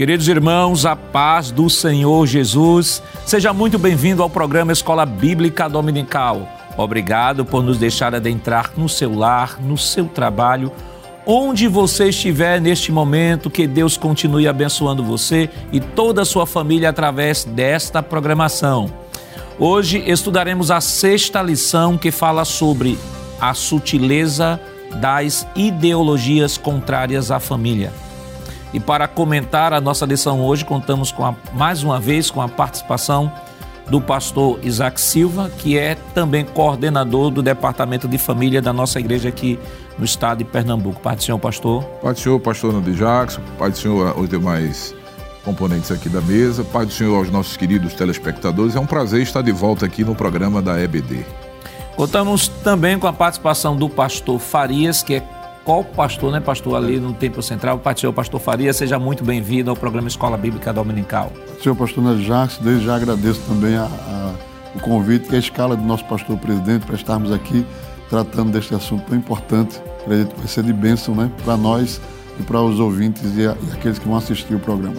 Queridos irmãos, a paz do Senhor Jesus. Seja muito bem-vindo ao programa Escola Bíblica Dominical. Obrigado por nos deixar adentrar no seu lar, no seu trabalho, onde você estiver neste momento, que Deus continue abençoando você e toda a sua família através desta programação. Hoje estudaremos a sexta lição que fala sobre a sutileza das ideologias contrárias à família. E para comentar a nossa lição hoje, contamos com a, mais uma vez com a participação do pastor Isaac Silva, que é também coordenador do Departamento de Família da nossa igreja aqui no estado de Pernambuco. Pai do Senhor, pastor. Pai do Senhor, pastor Nando Jackson. Pai do Senhor, os demais componentes aqui da mesa. Pai do Senhor, aos nossos queridos telespectadores. É um prazer estar de volta aqui no programa da EBD. Contamos também com a participação do pastor Farias, que é qual pastor, né, pastor, ali no Templo Central, Pai Senhor Pastor Faria, seja muito bem-vindo ao programa Escola Bíblica Dominical. Senhor Pastor Nélio Jacques, desde já agradeço também a, a, o convite e a escala do nosso pastor presidente para estarmos aqui tratando deste assunto tão importante. Acredito que vai ser de bênção né, para nós e para os ouvintes e, a, e, aqueles que vão assistir o programa.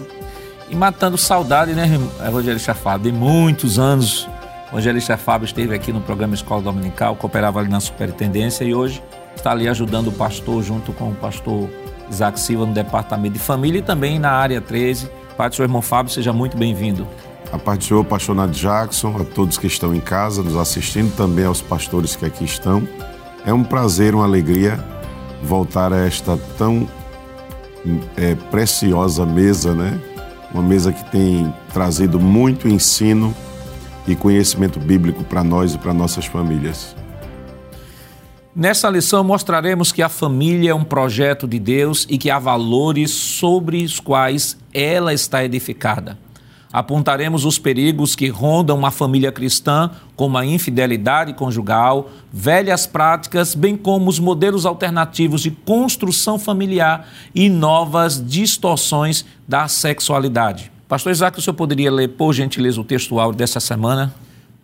E matando saudade, né, Evangelista Fábio, de muitos anos. O Evangelista Fábio esteve aqui no programa Escola Dominical, cooperava ali na superintendência e hoje está ali ajudando o pastor junto com o pastor Isaac Silva no departamento de família e também na área 13. Pai do seu irmão Fábio, seja muito bem-vindo. A paz do Senhor, pastor Nath Jackson, a todos que estão em casa nos assistindo, também aos pastores que aqui estão. É um prazer, uma alegria voltar a esta tão é, preciosa mesa, né? Uma mesa que tem trazido muito ensino e conhecimento bíblico para nós e para nossas famílias. Nessa lição mostraremos que a família é um projeto de Deus e que há valores sobre os quais ela está edificada. Apontaremos os perigos que rondam uma família cristã, como a infidelidade conjugal, velhas práticas, bem como os modelos alternativos de construção familiar e novas distorções da sexualidade. Pastor Isaac, o senhor poderia ler, por gentileza, o texto áudio dessa semana?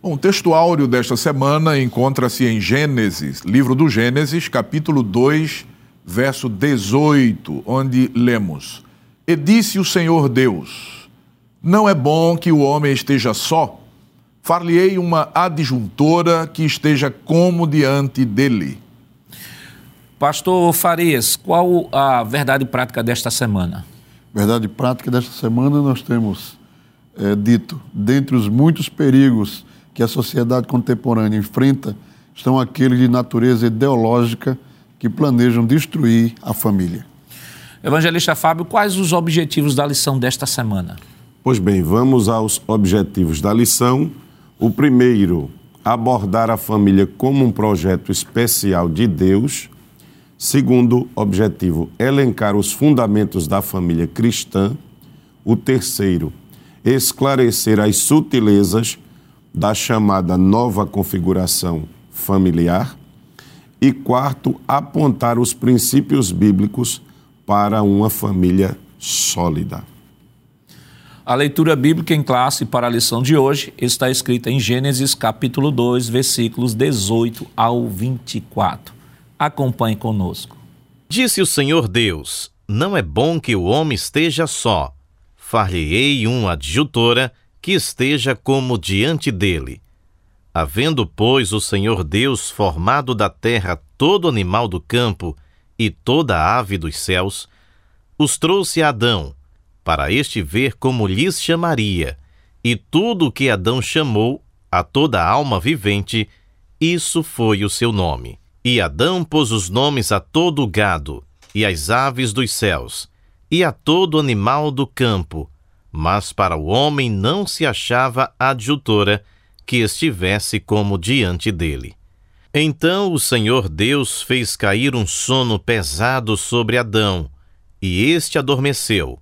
Bom, o texto áureo desta semana encontra-se em Gênesis, livro do Gênesis, capítulo 2, verso 18, onde lemos: E disse o Senhor Deus: Não é bom que o homem esteja só. Far-lhe-ei uma adjuntora que esteja como diante dele. Pastor Farias, qual a verdade prática desta semana? Verdade prática desta semana nós temos é, dito, dentre os muitos perigos que a sociedade contemporânea enfrenta estão aqueles de natureza ideológica que planejam destruir a família. Evangelista Fábio, quais os objetivos da lição desta semana? Pois bem, vamos aos objetivos da lição. O primeiro, abordar a família como um projeto especial de Deus. Segundo objetivo, elencar os fundamentos da família cristã. O terceiro, esclarecer as sutilezas da chamada nova configuração familiar. E quarto, apontar os princípios bíblicos para uma família sólida. A leitura bíblica em classe para a lição de hoje está escrita em Gênesis capítulo 2, versículos 18 ao 24. Acompanhe conosco. Disse o Senhor Deus: Não é bom que o homem esteja só. Far-lhe-ei uma adjutora que esteja como diante dele. Havendo, pois, o Senhor Deus formado da terra todo animal do campo e toda ave dos céus, os trouxe a Adão, para este ver como lhes chamaria, e tudo o que Adão chamou a toda alma vivente, isso foi o seu nome. E Adão pôs os nomes a todo gado, e às aves dos céus, e a todo animal do campo, mas para o homem não se achava adjutora que estivesse como diante dele. Então o Senhor Deus fez cair um sono pesado sobre Adão, e este adormeceu,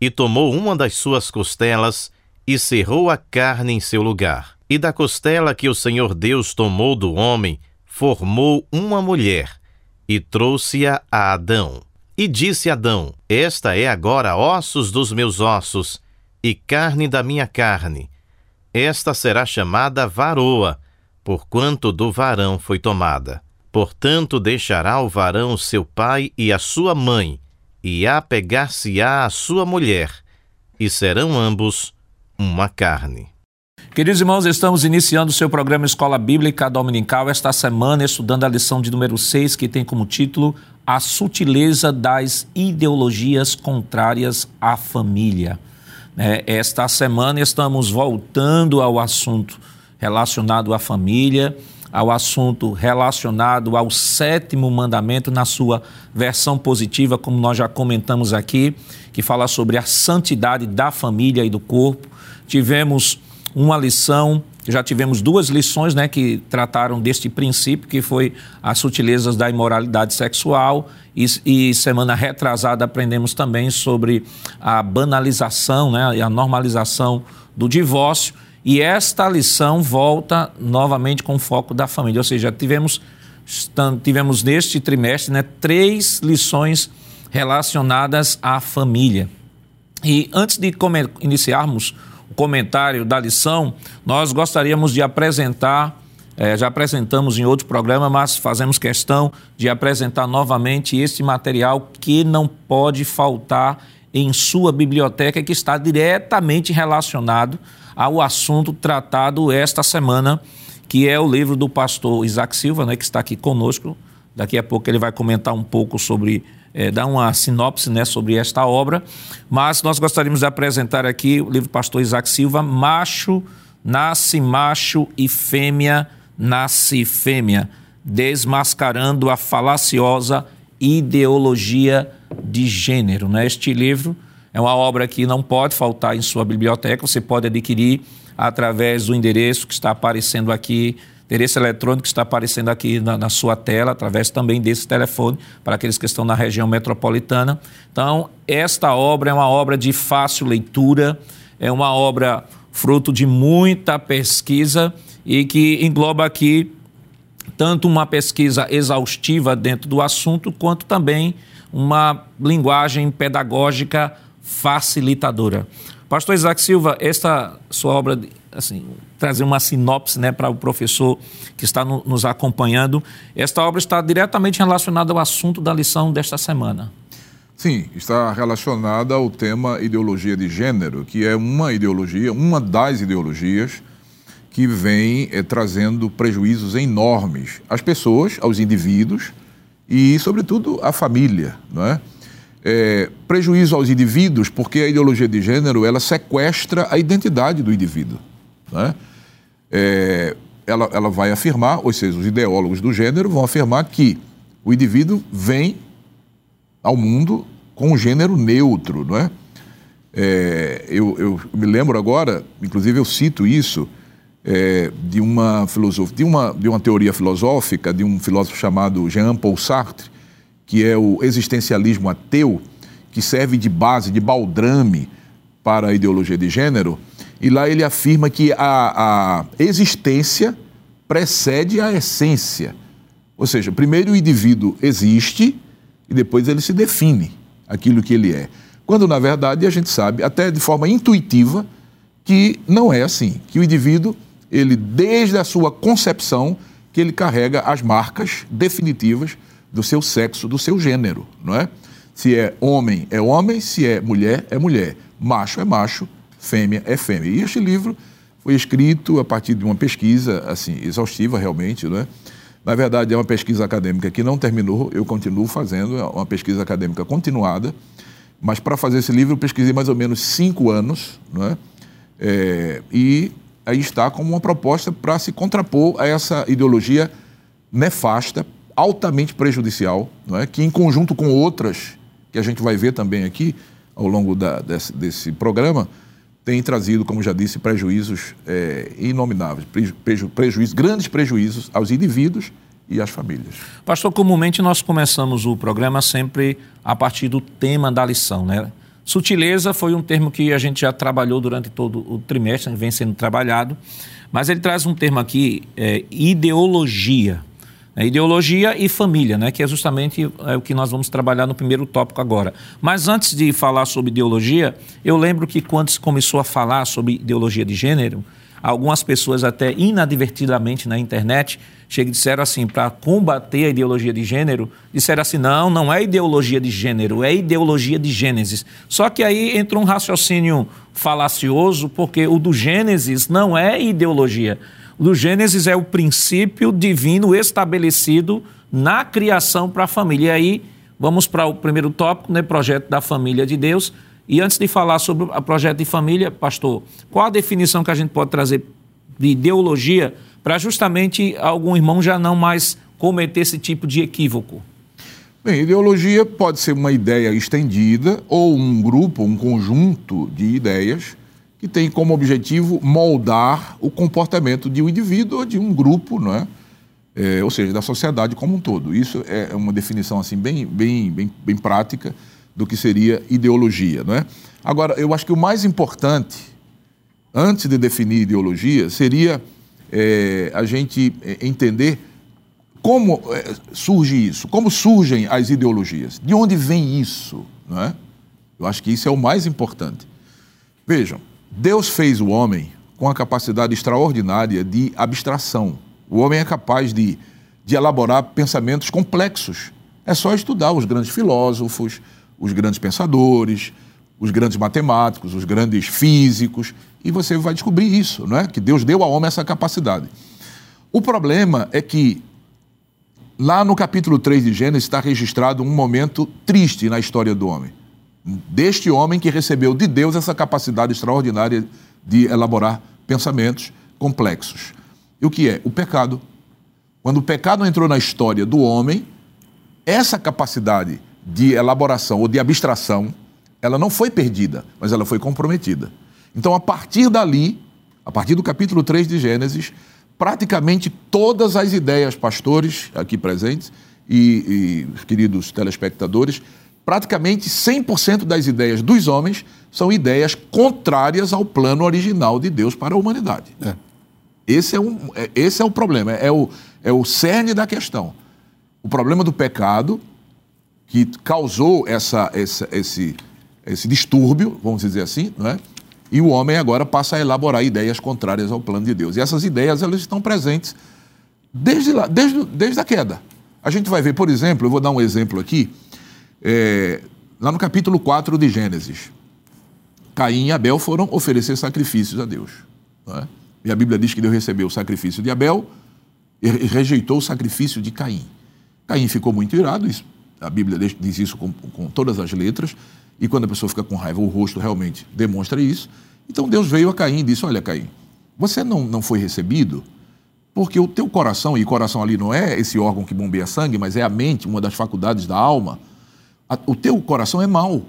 e tomou uma das suas costelas e cerrou a carne em seu lugar. E da costela que o Senhor Deus tomou do homem, formou uma mulher, e trouxe-a a Adão. E disse Adão: Esta é agora ossos dos meus ossos e carne da minha carne. Esta será chamada varoa, porquanto do varão foi tomada. Portanto, deixará o varão seu pai e a sua mãe, e apegar-se-á a sua mulher, e serão ambos uma carne. Queridos irmãos, estamos iniciando o seu programa Escola Bíblica Dominical esta semana, estudando a lição de número 6, que tem como título A Sutileza das Ideologias Contrárias à Família. É, esta semana estamos voltando ao assunto relacionado à família, ao assunto relacionado ao sétimo mandamento, na sua versão positiva, como nós já comentamos aqui, que fala sobre a santidade da família e do corpo. Tivemos uma lição, já tivemos duas lições né, que trataram deste princípio, que foi as sutilezas da imoralidade sexual, e, e semana retrasada aprendemos também sobre a banalização né, e a normalização do divórcio. E esta lição volta novamente com o foco da família, ou seja, tivemos, tivemos neste trimestre né, três lições relacionadas à família. E antes de iniciarmos comentário da lição, nós gostaríamos de apresentar, eh, já apresentamos em outro programa, mas fazemos questão de apresentar novamente este material que não pode faltar em sua biblioteca, que está diretamente relacionado ao assunto tratado esta semana, que é o livro do pastor Isaac Silva, né, que está aqui conosco. Daqui a pouco ele vai comentar um pouco sobre, é, dar uma sinopse né, sobre esta obra. Mas nós gostaríamos de apresentar aqui o livro do pastor Isaac Silva, Macho, Nasce Macho e Fêmea, Nasce Fêmea, desmascarando a falaciosa ideologia de gênero. Né? Este livro é uma obra que não pode faltar em sua biblioteca, você pode adquirir através do endereço que está aparecendo aqui, endereço eletrônico está aparecendo aqui na, na, sua tela, através também desse telefone, para aqueles que estão na região metropolitana. Então, esta obra é uma obra de fácil leitura, é uma obra fruto de muita pesquisa e que engloba aqui tanto uma pesquisa exaustiva dentro do assunto, quanto também uma linguagem pedagógica facilitadora. Pastor Isaac Silva, esta sua obra, assim, trazer uma sinopse né, para o professor que está no, nos acompanhando, esta obra está diretamente relacionada ao assunto da lição desta semana. Sim, está relacionada ao tema ideologia de gênero, que é uma ideologia, uma das ideologias que vem é, trazendo prejuízos enormes às pessoas, aos indivíduos e, sobretudo, à família, não é? é, prejuízo aos indivíduos, porque a ideologia de gênero ela sequestra a identidade do indivíduo. Né? É, ela, ela vai afirmar, ou seja, os ideólogos do gênero vão afirmar que o indivíduo vem ao mundo com um gênero neutro, não é? é eu, eu, me lembro agora, inclusive eu cito isso, é, de uma filosofia, de uma, de uma teoria filosófica de um filósofo chamado Jean Paul Sartre, que é o existencialismo ateu, que serve de base, de baldrame para a ideologia de gênero, e lá ele afirma que a, a existência precede a essência. Ou seja, primeiro o indivíduo existe e depois ele se define aquilo que ele é. Quando, na verdade, a gente sabe, até de forma intuitiva, que não é assim, que o indivíduo, ele desde a sua concepção, que ele carrega as marcas definitivas do seu sexo, do seu gênero, não é? Se é homem, é homem, se é mulher, é mulher. Macho é macho, fêmea é fêmea. E este livro foi escrito a partir de uma pesquisa, assim, exaustiva realmente, não é? Na verdade, é uma pesquisa acadêmica que não terminou, eu continuo fazendo, é uma pesquisa acadêmica continuada, mas para fazer esse livro eu pesquisei mais ou menos cinco anos, não é? é e aí está como uma proposta para se contrapor a essa ideologia nefasta, altamente prejudicial, não é? que em conjunto com outras, que a gente vai ver também aqui ao longo da, desse, desse, programa, tem trazido, como já disse, prejuízos é, inomináveis, preju, prejuízos, grandes prejuízos aos indivíduos e às famílias. Pastor, comumente nós começamos o programa sempre a partir do tema da lição, né? Sutileza foi um termo que a gente já trabalhou durante todo o trimestre, vem sendo trabalhado, mas ele traz um termo aqui, é, ideologia. É ideologia e família, né? que é justamente é, o que nós vamos trabalhar no primeiro tópico agora. Mas antes de falar sobre ideologia, eu lembro que quando se começou a falar sobre ideologia de gênero, algumas pessoas até inadvertidamente na internet chegam e disseram assim, para combater a ideologia de gênero, disseram assim, não, não é ideologia de gênero, é ideologia de Gênesis. Só que aí entra um raciocínio falacioso, porque o do Gênesis não é ideologia. Do Gênesis é o princípio divino estabelecido na criação para a família. E aí vamos para o primeiro tópico, né, projeto da família de Deus. E antes de falar sobre o projeto de família, pastor, qual a definição que a gente pode trazer de ideologia para justamente algum irmão já não mais cometer esse tipo de equívoco? Bem, ideologia pode ser uma ideia estendida ou um grupo, um conjunto de ideias que tem como objetivo moldar o comportamento de um indivíduo ou de um grupo, não é? é ou seja, da sociedade como um todo. Isso é uma definição assim bem, bem, bem, bem prática do que seria ideologia. Não é? Agora, eu acho que o mais importante, antes de definir ideologia, seria é, a gente é, entender como é, surge isso, como surgem as ideologias, de onde vem isso. Não é? Eu acho que isso é o mais importante. Vejam, Deus fez o homem com a capacidade extraordinária de abstração. O homem é capaz de, de elaborar pensamentos complexos. É só estudar os grandes filósofos, os grandes pensadores, os grandes matemáticos, os grandes físicos, e você vai descobrir isso, não é? Que Deus deu ao homem essa capacidade. O problema é que lá no capítulo 3 de Gênesis está registrado um momento triste na história do homem. Deste homem que recebeu de Deus essa capacidade extraordinária de elaborar pensamentos complexos. E o que é? O pecado. Quando o pecado entrou na história do homem, essa capacidade de elaboração ou de abstração, ela não foi perdida, mas ela foi comprometida. Então, a partir dali, a partir do capítulo 3 de Gênesis, praticamente todas as ideias, pastores aqui presentes e, e queridos telespectadores, praticamente 100% das ideias dos homens são ideias contrárias ao plano original de Deus para a humanidade. É. Esse, é um, é, esse é o problema, é o, é o cerne da questão. O problema do pecado que causou essa, essa, esse, esse distúrbio, vamos dizer assim, não é? e o homem agora passa a elaborar ideias contrárias ao plano de Deus. E essas ideias elas estão presentes desde, lá, desde, desde a queda. A gente vai ver, por exemplo, eu vou dar um exemplo aqui, é, lá no capítulo 4 de Gênesis. Caim e Abel foram oferecer sacrifícios a Deus. É? E a Bíblia diz que Deus recebeu o sacrifício de Abel e rejeitou o sacrifício de Caim. Caim ficou muito irado, isso a Bíblia diz isso com, com todas as letras, e quando a pessoa fica com raiva, o rosto realmente demonstra isso. Então Deus veio a Caim e disse: Olha, Caim, você não, não foi recebido porque o teu coração, e coração ali não é esse órgão que bombeia sangue, mas é a mente, uma das faculdades da alma, o teu coração é mau.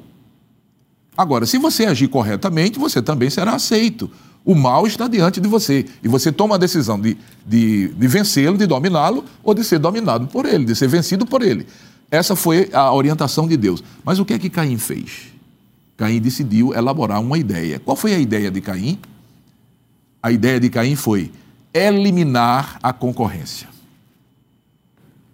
Agora, se você agir corretamente, você também será aceito. O mal está diante de você. E você toma a decisão de, de, de vencê-lo, de dominá-lo, ou de ser dominado por ele, de ser vencido por ele. Essa foi a orientação de Deus. Mas o que é que Caim fez? Caim decidiu elaborar uma ideia. Qual foi a ideia de Caim? A ideia de Caim foi eliminar a concorrência.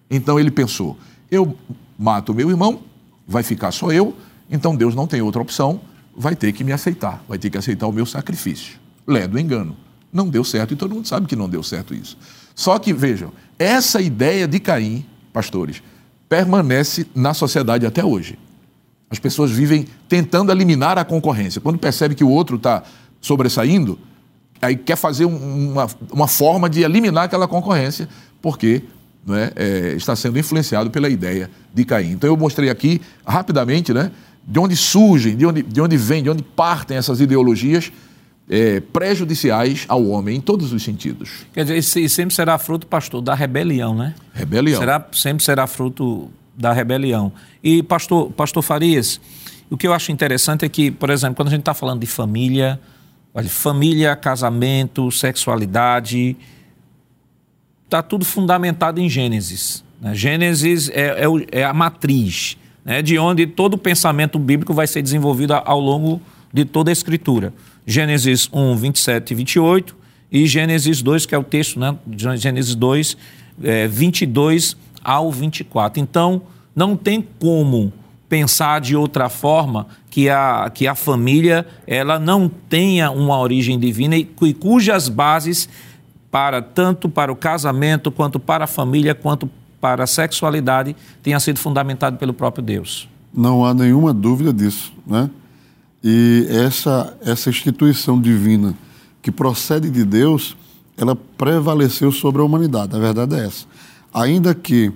Então ele pensou: eu mato meu irmão, vai ficar só eu, então Deus não tem outra opção, vai ter que me aceitar, vai ter que aceitar o meu sacrifício. Lé do engano. Não deu certo e todo mundo sabe que não deu certo isso. Só que, vejam, essa ideia de Caim, pastores, permanece na sociedade até hoje. As pessoas vivem tentando eliminar a concorrência. Quando percebe que o outro está sobressaindo, aí quer fazer uma, uma forma de eliminar aquela concorrência, porque é, é, está sendo influenciado pela ideia de Caim. Então eu mostrei aqui rapidamente né, de onde surgem, de onde, de onde vêm, de onde partem essas ideologias é, prejudiciais ao homem em todos os sentidos. Quer dizer, isso sempre será fruto, pastor, da rebelião, né? Rebelião. Será, sempre será fruto da rebelião. E, pastor, pastor Farias, o que eu acho interessante é que, por exemplo, quando a gente está falando de família, olha, família, casamento, sexualidade, está tudo fundamentado em Gênesis. Né? Gênesis é, é, é, a matriz, né? de onde todo o pensamento bíblico vai ser desenvolvido ao longo de toda a Escritura. Gênesis 1, 27 e 28 e Gênesis 2, que é o texto, né? Gênesis 2, é, 22 ao 24. Então, não tem como pensar de outra forma que a, que a família ela não tenha uma origem divina e, e cujas bases para tanto para o casamento quanto para a família quanto para a sexualidade tenha sido fundamentado pelo próprio Deus. Não há nenhuma dúvida disso, né? E essa essa instituição divina que procede de Deus, ela prevaleceu sobre a humanidade. A verdade é essa. Ainda que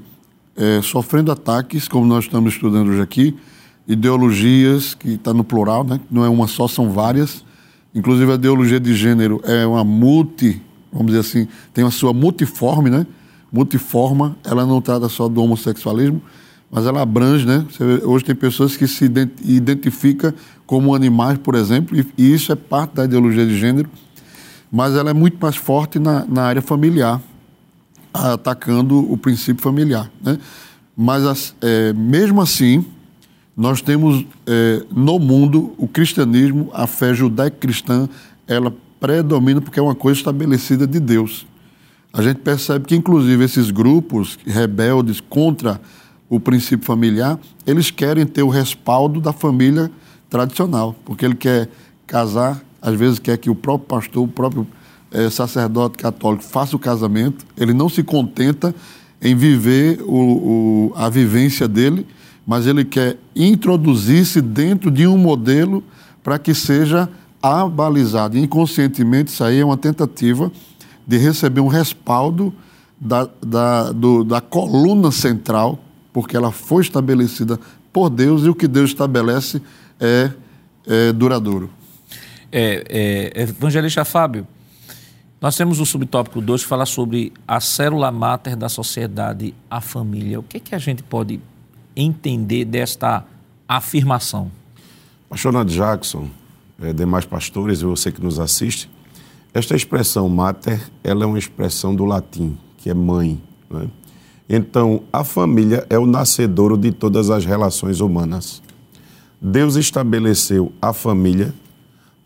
é, sofrendo ataques, como nós estamos estudando hoje aqui, ideologias, que está no plural, né? não é uma só, são várias. Inclusive a ideologia de gênero é uma multi, vamos dizer assim, tem a sua multiforme, né? Multiforma, ela não trata só do homossexualismo, mas ela abrange, né? Hoje tem pessoas que se identificam como animais, por exemplo, e isso é parte da ideologia de gênero, mas ela é muito mais forte na, na área familiar, atacando o princípio familiar. Né? Mas, é, mesmo assim, nós temos é, no mundo o cristianismo, a fé judaico-cristã, ela predomina porque é uma coisa estabelecida de Deus. A gente percebe que, inclusive, esses grupos rebeldes contra o princípio familiar, eles querem ter o respaldo da família tradicional, porque ele quer casar, às vezes quer que o próprio pastor, o próprio é, sacerdote católico faça o casamento, ele não se contenta em viver o, o, a vivência dele, mas ele quer introduzir-se dentro de um modelo para que seja abalizado. Inconscientemente, isso aí é uma tentativa de receber um respaldo da, da, do, da coluna central, porque ela foi estabelecida por Deus e o que Deus estabelece é, é duradouro. É, é, evangelista Fábio, nós temos o subtópico 2 que fala sobre a célula máter da sociedade, a família. O que, é que a gente pode entender desta afirmação? Pastor Nath Jackson, é, demais pastores você que nos assiste, esta expressão mater, ela é uma expressão do latim, que é mãe. Né? Então, a família é o nascedouro de todas as relações humanas. Deus estabeleceu a família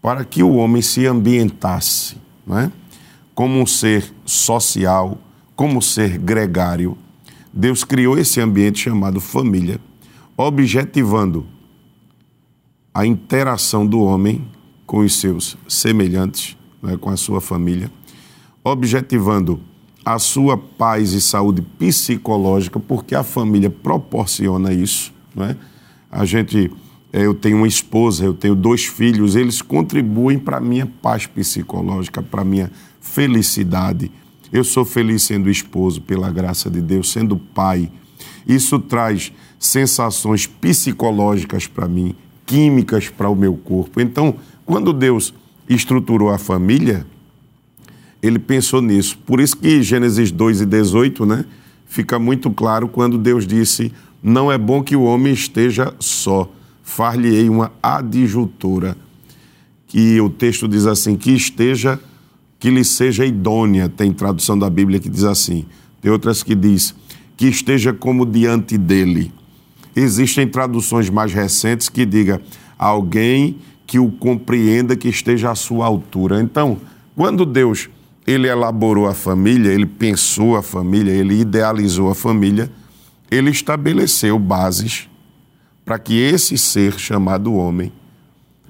para que o homem se ambientasse, não é? como um ser social, como ser gregário. Deus criou esse ambiente chamado família, objetivando a interação do homem com os seus semelhantes, né, com a sua família, objetivando a sua paz e saúde psicológica, porque a família proporciona isso. Né? A gente, eh, eu tenho uma esposa, eu tenho dois filhos, eles contribuem para a minha paz psicológica, para a minha felicidade. Eu sou feliz sendo esposo, pela graça de Deus, sendo pai. Isso traz sensações psicológicas para mim, químicas para o meu corpo. Então, quando Deus estruturou a família, ele pensou nisso. Por isso que Gênesis 2 e 18, né, fica muito claro quando Deus disse: "Não é bom que o homem esteja só, far-lhe-ei uma adjutora". Que o texto diz assim: que esteja que lhe seja idônea, tem tradução da Bíblia que diz assim. Tem outras que diz que esteja como diante dele. Existem traduções mais recentes que diga alguém que o compreenda, que esteja à sua altura. Então, quando Deus ele elaborou a família, ele pensou a família, ele idealizou a família, ele estabeleceu bases para que esse ser chamado homem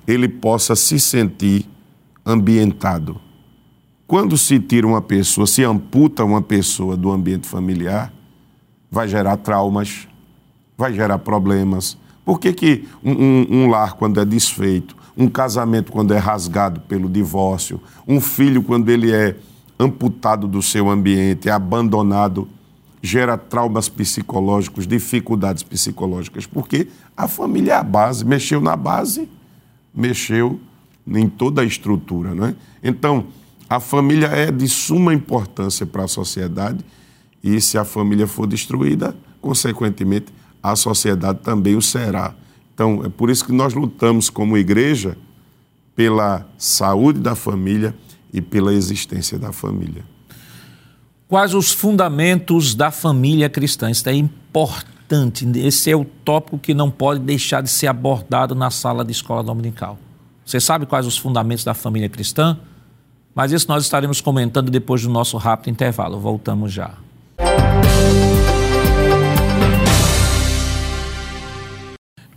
ele possa se sentir ambientado quando se tira uma pessoa, se amputa uma pessoa do ambiente familiar, vai gerar traumas, vai gerar problemas. Por que, que um, um, um lar, quando é desfeito, um casamento, quando é rasgado pelo divórcio, um filho, quando ele é amputado do seu ambiente, é abandonado, gera traumas psicológicos, dificuldades psicológicas? Porque a família é a base, mexeu na base, mexeu em toda a estrutura. Não é? Então, a família é de suma importância para a sociedade e se a família for destruída, consequentemente, a sociedade também o será. Então, é por isso que nós lutamos como igreja pela saúde da família e pela existência da família. Quais os fundamentos da família cristã? Isso é importante. Esse é o tópico que não pode deixar de ser abordado na sala de escola dominical. Você sabe quais os fundamentos da família cristã? Mas isso nós estaremos comentando depois do nosso rápido intervalo. Voltamos já.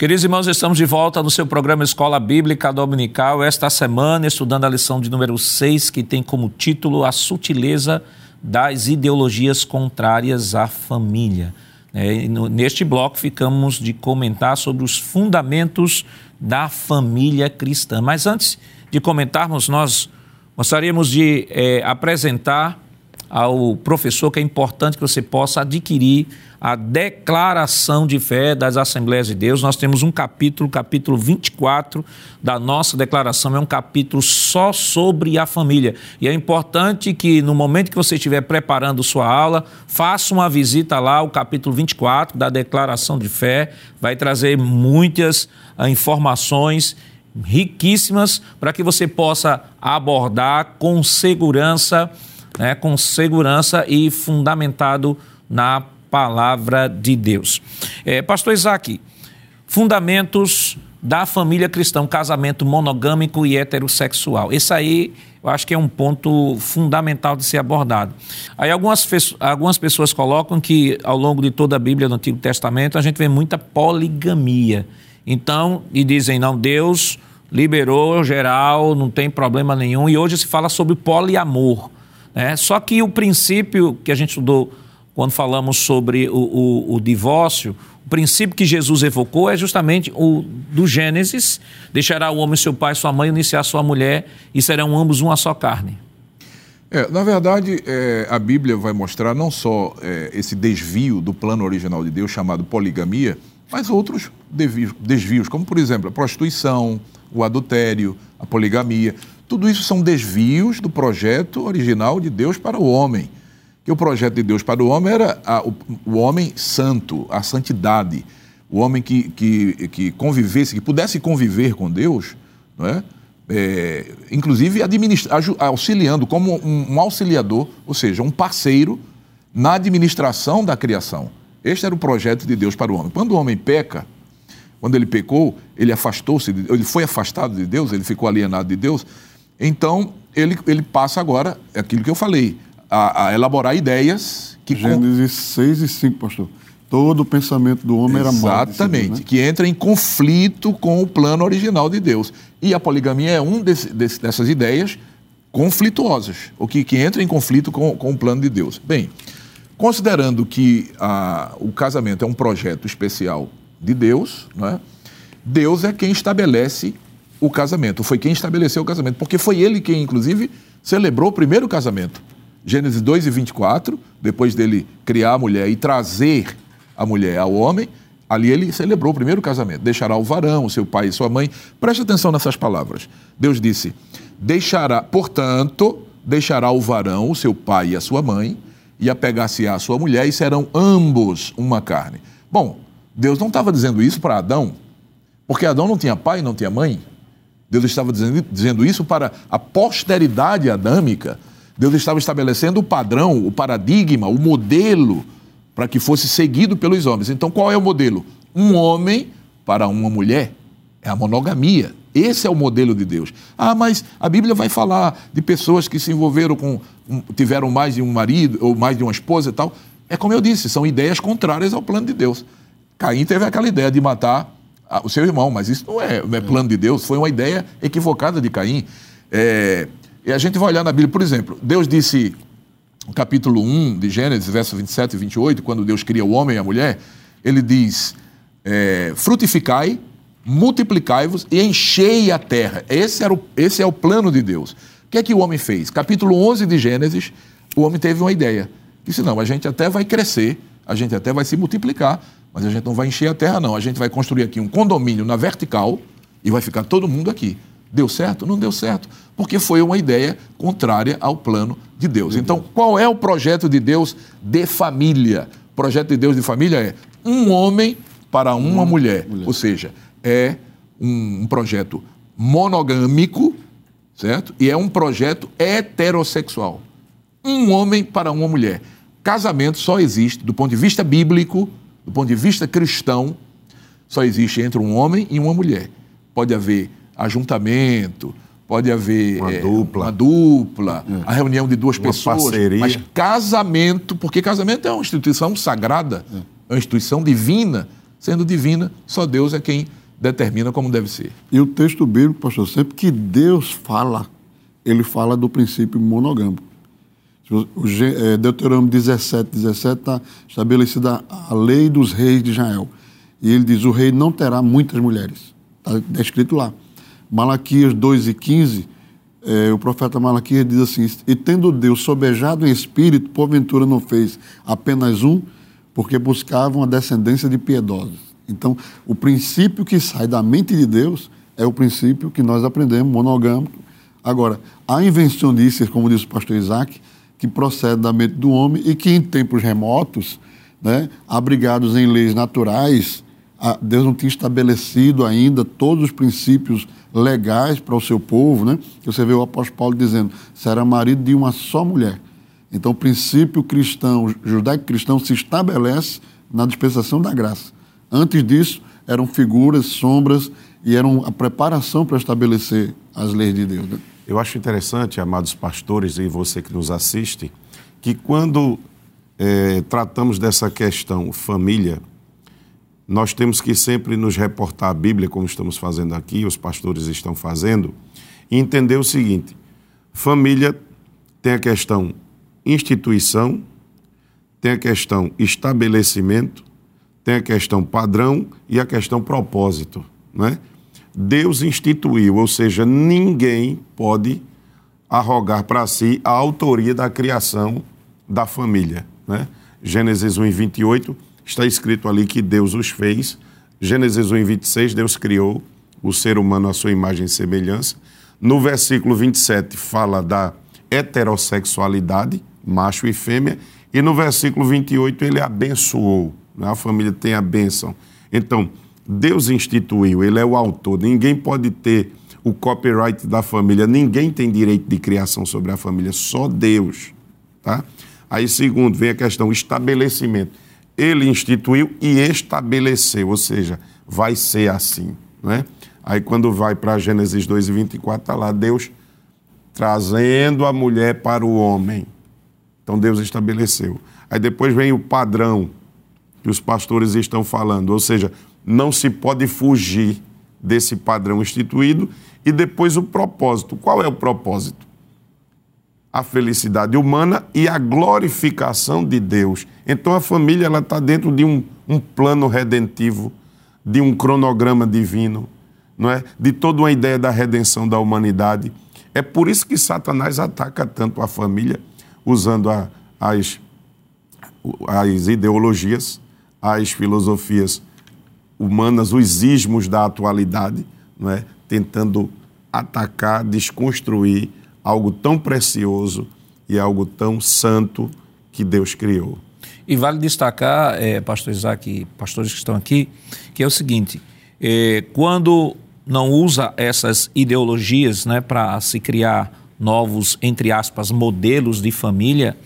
Queridos irmãos, estamos de volta no seu programa Escola Bíblica Dominical, esta semana estudando a lição de número 6, que tem como título A Sutileza das Ideologias Contrárias à Família. É, neste bloco ficamos de comentar sobre os fundamentos da família cristã. Mas antes de comentarmos, nós gostaríamos de é, apresentar ao professor que é importante que você possa adquirir a declaração de fé das Assembleias de Deus. Nós temos um capítulo, capítulo 24 da nossa declaração, é um capítulo só sobre a família. E é importante que no momento que você estiver preparando sua aula, faça uma visita lá, o capítulo 24 da declaração de fé, vai trazer muitas uh, informações riquíssimas para que você possa abordar com segurança né, com segurança e fundamentado na palavra de Deus. É, Pastor Isaac, fundamentos da família cristã, casamento monogâmico e heterossexual. Esse aí eu acho que é um ponto fundamental de ser abordado. Aí algumas, algumas pessoas colocam que ao longo de toda a Bíblia do Antigo Testamento a gente vê muita poligamia. Então, e dizem, não, Deus liberou geral, não tem problema nenhum, e hoje se fala sobre poliamor. Né? Só que o princípio que a gente estudou quando falamos sobre o, o, o, divórcio, o princípio que Jesus evocou é justamente o do Gênesis: deixará o homem seu pai sua mãe, iniciar sua mulher, e serão ambos uma só carne. É, na verdade, é, a Bíblia vai mostrar não só é, esse desvio do plano original de Deus, chamado poligamia, mas outros desvios, desvios, como por exemplo a prostituição, o adultério, a poligamia. Tudo isso são desvios do projeto original de Deus para o homem. Que o projeto de Deus para o homem era a, o, o, homem santo, a santidade, o homem que, que, que convivesse, que pudesse conviver com Deus, não é? É, inclusive auxiliando como um, um, auxiliador, ou seja, um parceiro na administração da criação. Este era o projeto de Deus para o homem. Quando o homem peca, quando ele pecou, ele afastou-se, ele foi afastado de Deus, ele ficou alienado de Deus. Então, ele, ele passa agora, é aquilo que eu falei, a, a elaborar ideias que. Gênesis 6 e 5, pastor. Todo o pensamento do homem Exatamente, era mal. Exatamente, né? que entra em conflito com o plano original de Deus. E a poligamia é um desse, dessas ideias conflituosas, o que, que entra em conflito com, com o plano de Deus. Bem, considerando que a, o casamento é um projeto especial de Deus, não é? Deus é quem estabelece o casamento, foi quem estabeleceu o casamento, porque foi ele quem, inclusive, celebrou o primeiro casamento. Gênesis 2 e 24, depois dele criar a mulher e trazer a mulher ao homem, ali ele celebrou o primeiro casamento. Deixará o varão, seu pai e sua mãe. Preste atenção nessas palavras. Deus disse: Deixará, portanto, deixará o varão, seu pai e a sua mãe, e apegar-se à sua mulher, e serão ambos uma carne. Bom, Deus não estava dizendo isso para Adão, porque Adão não tinha pai, não tinha mãe. Deus estava dizendo, dizendo isso para a posteridade adâmica. Deus estava estabelecendo o padrão, o paradigma, o modelo para que fosse seguido pelos homens. Então, qual é o modelo? Um homem para uma mulher. É a monogamia. Esse é o modelo de Deus. Ah, mas a Bíblia vai falar de pessoas que se envolveram com. tiveram mais de um marido ou mais de uma esposa e tal. É como eu disse, são ideias contrárias ao plano de Deus. Caim teve aquela ideia de matar o seu irmão, mas isso não é, não é plano de Deus, foi uma ideia equivocada de Caim. É, e a gente vai olhar na Bíblia, por exemplo, Deus disse, no capítulo 1 de Gênesis, versos 27 e 28, quando Deus cria o homem e a mulher, ele diz: é, frutificai, multiplicai-vos e enchei a terra. Esse, era o, esse é o plano de Deus. O que é que o homem fez? Capítulo 11 de Gênesis, o homem teve uma ideia. Disse: não, a gente até vai crescer, a gente até vai se multiplicar, mas a gente não vai encher a terra, não. A gente vai construir aqui um condomínio na vertical e vai ficar todo mundo aqui. Deu certo? Não deu certo. Porque foi uma ideia contrária ao plano de Deus. Então, qual é o projeto de Deus de família? O projeto de Deus de família é um homem para uma, mulher. mulher. Ou seja, é um projeto monogâmico, certo? E é um projeto heterossexual. Um homem para uma mulher. Casamento só existe, do ponto de vista bíblico, do ponto de vista cristão, só existe entre um homem e uma mulher. Pode haver ajuntamento, pode haver uma é, dupla, uma dupla é. a reunião de duas uma pessoas, parceria. mas casamento, porque casamento é uma instituição sagrada, é, é uma instituição divina, Sendo divina, só Deus é quem determina como deve ser. E o texto bíblico, pastor, sempre que Deus fala, ele fala do princípio monogâmico. Deuteronômio 17, 17 está estabelecida a lei dos reis de Israel. E ele diz: o rei não terá muitas mulheres. Está descrito lá. Malaquias 2 e 15, é, o profeta Malaquias diz assim: E tendo Deus sobejado em espírito, porventura não fez apenas um, porque buscavam a descendência de piedosos. Então, o princípio que sai da mente de Deus é o princípio que nós aprendemos, monogâmico. Agora, há invencionistas, como disse o pastor Isaac, que procede da mente do homem e que em tempos remotos, né, abrigados em leis naturais, Deus não tinha estabelecido ainda todos os princípios legais para o seu povo, né? Você vê o apóstolo Paulo dizendo, será marido de uma só mulher. Então, o princípio cristão, judaico-cristão, se estabelece na dispensação da graça. Antes disso, eram figuras, sombras e eram a preparação para estabelecer as leis de Deus. Né? Eu acho interessante, amados pastores e você que nos assiste, que quando é, tratamos dessa questão família, nós temos que sempre nos reportar à Bíblia, como estamos fazendo aqui, os pastores estão fazendo, e entender o seguinte: família tem a questão instituição, tem a questão estabelecimento, tem a questão padrão e a questão propósito, né? Deus instituiu, ou seja, ninguém pode arrogar para si a autoria da criação da família. Né? Gênesis 1, 28 está escrito ali que Deus os fez. Gênesis 1, 26, Deus criou o ser humano à sua imagem e semelhança. No versículo 27 fala da heterossexualidade, macho e fêmea, e no versículo 28 ele abençoou. Né? A família tem a bênção. Então, Deus instituiu, ele é o autor. Ninguém pode ter o copyright da família, ninguém tem direito de criação sobre a família, só Deus, tá? Aí segundo, vem a questão estabelecimento. Ele instituiu e estabeleceu, ou seja, vai ser assim, né? Aí quando vai para Gênesis 2 e 24, está lá Deus trazendo a mulher para o homem. Então Deus estabeleceu. Aí depois vem o padrão que os pastores estão falando, ou seja, não se pode fugir desse padrão instituído. E depois o propósito. Qual é o propósito? A felicidade humana e a glorificação de Deus. Então a família ela está dentro de um, um plano redentivo, de um cronograma divino, não é? De toda uma ideia da redenção da humanidade. É por isso que Satanás ataca tanto a família, usando a, as, as ideologias, as filosofias humanas, os ismos da atualidade, não é? tentando atacar, desconstruir algo tão precioso e algo tão santo que Deus criou. E vale destacar, é, pastor Isaac e pastores que estão aqui, que é o seguinte: é, quando não usa essas ideologias né, para se criar novos, entre aspas, modelos de família,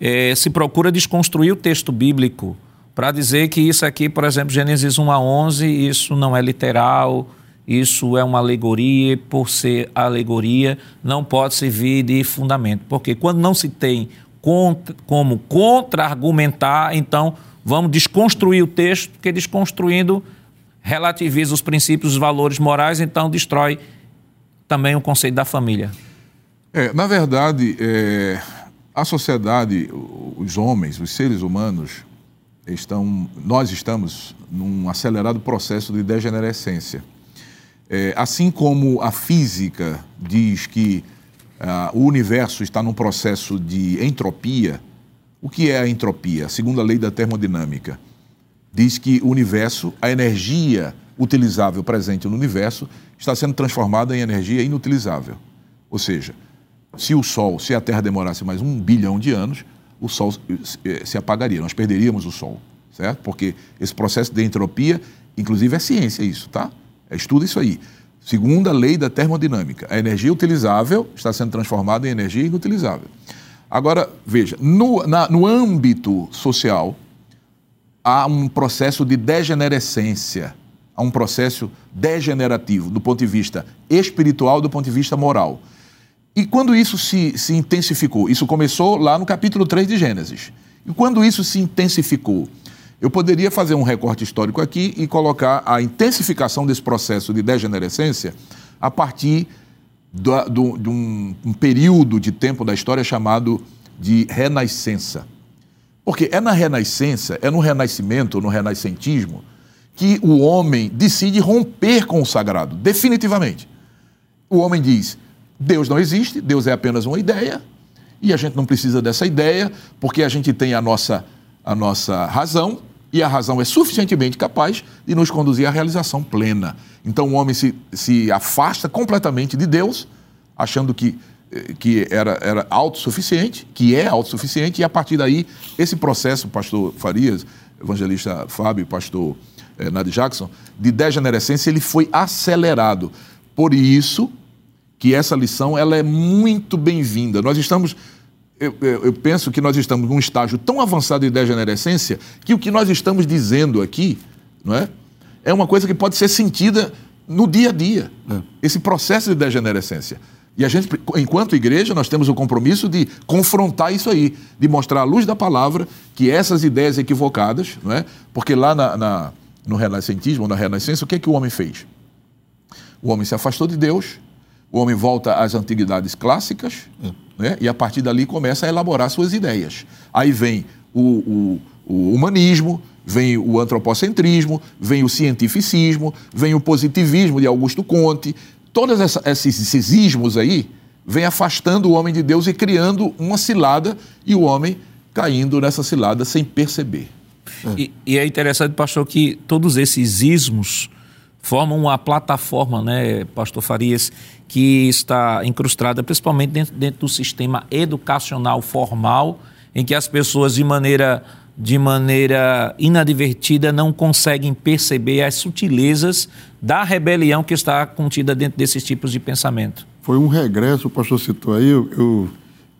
é, se procura desconstruir o texto bíblico para dizer que isso aqui, por exemplo, Gênesis 1 a 11, isso não é literal, isso é uma alegoria, por ser alegoria, não pode servir de fundamento. Porque quando não se tem contra, como contra-argumentar, então vamos desconstruir o texto, porque desconstruindo relativiza os princípios, os valores morais, então destrói também o conceito da família. É, na verdade, é, a sociedade, os homens, os seres humanos, estão, nós estamos num acelerado processo de degenerescência. É, assim como a física diz que ah, o universo está num processo de entropia, o que é a entropia? A lei da termodinâmica, diz que o universo, a energia utilizável presente no universo, está sendo transformada em energia inutilizável. Ou seja, se o Sol, se a Terra demorasse mais um bilhão de anos, o Sol eh, se apagaria, nós perderíamos o Sol, certo? Porque esse processo de entropia, inclusive é ciência isso, tá? É, estuda isso aí. Segundo a lei da termodinâmica, a energia utilizável está sendo transformada em energia inutilizável. Agora, veja, no, na, no âmbito social, há um processo de degenerescência, há um processo degenerativo do ponto de vista espiritual, do ponto de vista moral. E quando isso se, se intensificou? Isso começou lá no capítulo 3 de Gênesis. E quando isso se intensificou? Eu poderia fazer um recorte histórico aqui e colocar a intensificação desse processo de degenerescência a partir do, do, de um, um período de tempo da história chamado de renascença. Porque é na renascença, é no renascimento, no renascentismo, que o homem decide romper com o sagrado, definitivamente. O homem diz: Deus não existe, Deus é apenas uma ideia, e a gente não precisa dessa ideia, porque a gente tem a nossa, a nossa razão, e a razão é suficientemente capaz de nos conduzir à realização plena. Então o homem se, se afasta completamente de Deus, achando que, eh, que era, era autossuficiente, que é autossuficiente, e a partir daí, esse processo, pastor Farias, evangelista Fábio, pastor eh, Nadir Jackson, de degenerescência, ele foi acelerado. Por isso que essa lição ela é muito bem-vinda. Nós estamos eu, eu, eu, penso que nós estamos num estágio tão avançado de degenerescência que o que nós estamos dizendo aqui não é, é uma coisa que pode ser sentida no dia a dia, é. esse processo de degenerescência. E a gente, enquanto igreja, nós temos o compromisso de confrontar isso aí, de mostrar à luz da palavra que essas ideias equivocadas, não é? porque lá na, na, no renascentismo, na renascença, o que é que o homem fez? O homem se afastou de Deus, o homem volta às antiguidades clássicas, é. né? e a partir dali começa a elaborar suas ideias. Aí vem o, o, o humanismo, vem o antropocentrismo, vem o cientificismo, vem o positivismo de Augusto Conte. Todos esses, esses ismos aí vêm afastando o homem de Deus e criando uma cilada e o homem caindo nessa cilada sem perceber. É. E, e, é interessante, pastor, que todos esses ismos formam uma plataforma, né, pastor Farias, que está incrustada principalmente dentro, dentro do sistema educacional formal, em que as pessoas de maneira de maneira inadvertida não conseguem perceber as sutilezas da rebelião que está contida dentro desses tipos de pensamento. Foi um regresso, o pastor citou aí, eu, eu,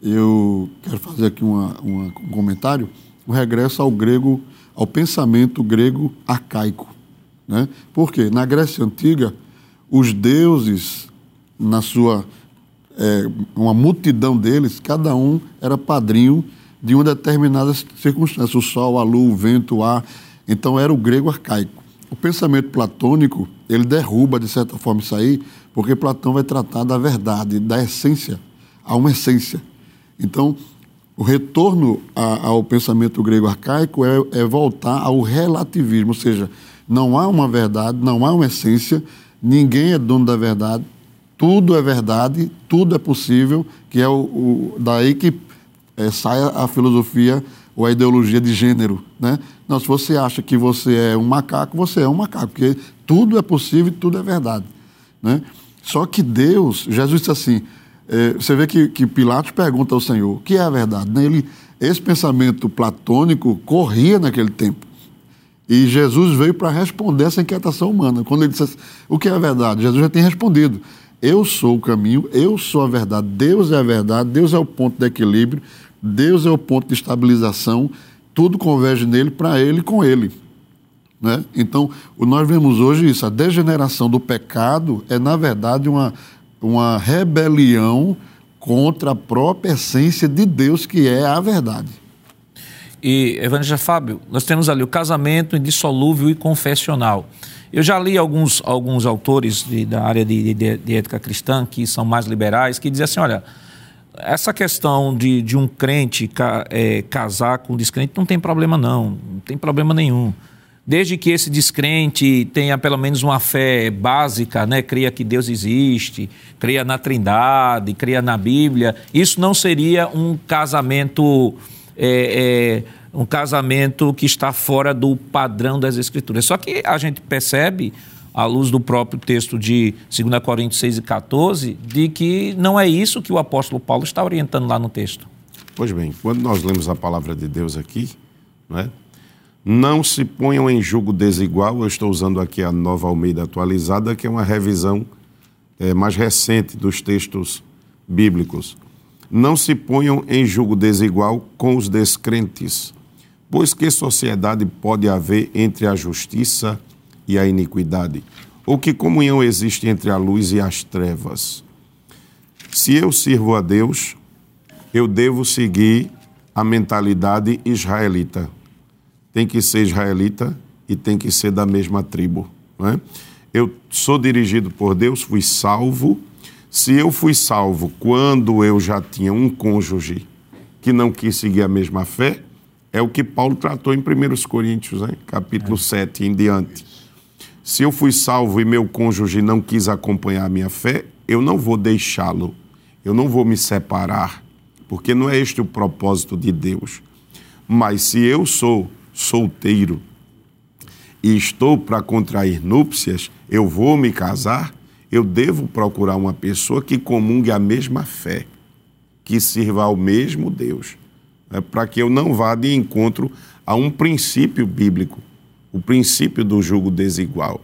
eu quero fazer aqui uma, uma, um comentário, um regresso ao grego, ao pensamento grego arcaico. Né? Porque na Grécia Antiga, os deuses, na sua é, uma multidão deles, cada um era padrinho de uma determinada circunstância, o sol, a lua, o vento, o ar. Então era o grego arcaico. O pensamento platônico, ele derruba, de certa forma, isso aí, porque Platão vai tratar da verdade, da essência. Há uma essência. Então, o retorno a, ao pensamento grego arcaico é, é voltar ao relativismo, ou seja, não há uma verdade, não há uma essência, ninguém é dono da verdade, tudo é verdade, tudo é possível, que é o, o daí que é, sai a filosofia ou a ideologia de gênero. Né? Não, se você acha que você é um macaco, você é um macaco, porque tudo é possível e tudo é verdade. Né? Só que Deus, Jesus disse assim, é, você vê que, que Pilatos pergunta ao Senhor, o que é a verdade? Ele, esse pensamento platônico corria naquele tempo. E Jesus veio para responder essa inquietação humana. Quando ele disse assim, o que é a verdade? Jesus já tem respondido. Eu sou o caminho, eu sou a verdade, Deus é a verdade, Deus é o ponto de equilíbrio, Deus é o ponto de estabilização, tudo converge nele, para ele e com ele. Né? Então, nós vemos hoje isso, a degeneração do pecado é, na verdade, uma, uma rebelião contra a própria essência de Deus, que é a verdade. E, Evangelista Fábio, nós temos ali o casamento indissolúvel e confessional. Eu já li alguns, alguns autores de, da área de, de, de, ética cristã que são mais liberais, que dizem assim: olha, essa questão de, de um crente ca, é, casar com um descrente não tem problema, não, não tem problema nenhum. Desde que esse descrente tenha pelo menos uma fé básica, né? Creia que Deus existe, creia na Trindade, creia na Bíblia, isso não seria um casamento. É, é, um casamento que está fora do padrão das Escrituras. Só que a gente percebe, à luz do próprio texto de 2 Coríntios 6 e 14, de que não é isso que o apóstolo Paulo está orientando lá no texto. Pois bem, quando nós lemos a palavra de Deus aqui, não é? Não se ponham em julgo desigual. Eu estou usando aqui a nova Almeida atualizada, que é uma revisão é, mais recente dos textos bíblicos. Não se ponham em julgo desigual com os descrentes, Pois que sociedade pode haver entre a justiça e a iniquidade? Ou que comunhão existe entre a luz e as trevas? Se eu sirvo a Deus, eu devo seguir a mentalidade israelita. tem que ser israelita e tem que ser da mesma tribo. Não é? Eu sou dirigido por Deus, fui salvo. Se eu fui salvo quando eu já tinha um cônjuge que não quis seguir a mesma fé, é o que Paulo tratou em 1 Coríntios, né? capítulo é. 7 em diante. Se eu fui salvo e meu cônjuge não quis acompanhar a minha fé, eu não vou deixá-lo, eu não vou me separar, porque não é este o propósito de Deus. Mas se eu sou solteiro e estou para contrair núpcias, eu vou me casar, eu devo procurar uma pessoa que comungue a mesma fé, que sirva ao mesmo Deus, né, para que eu não vá de encontro a um princípio bíblico, o princípio do jugo desigual.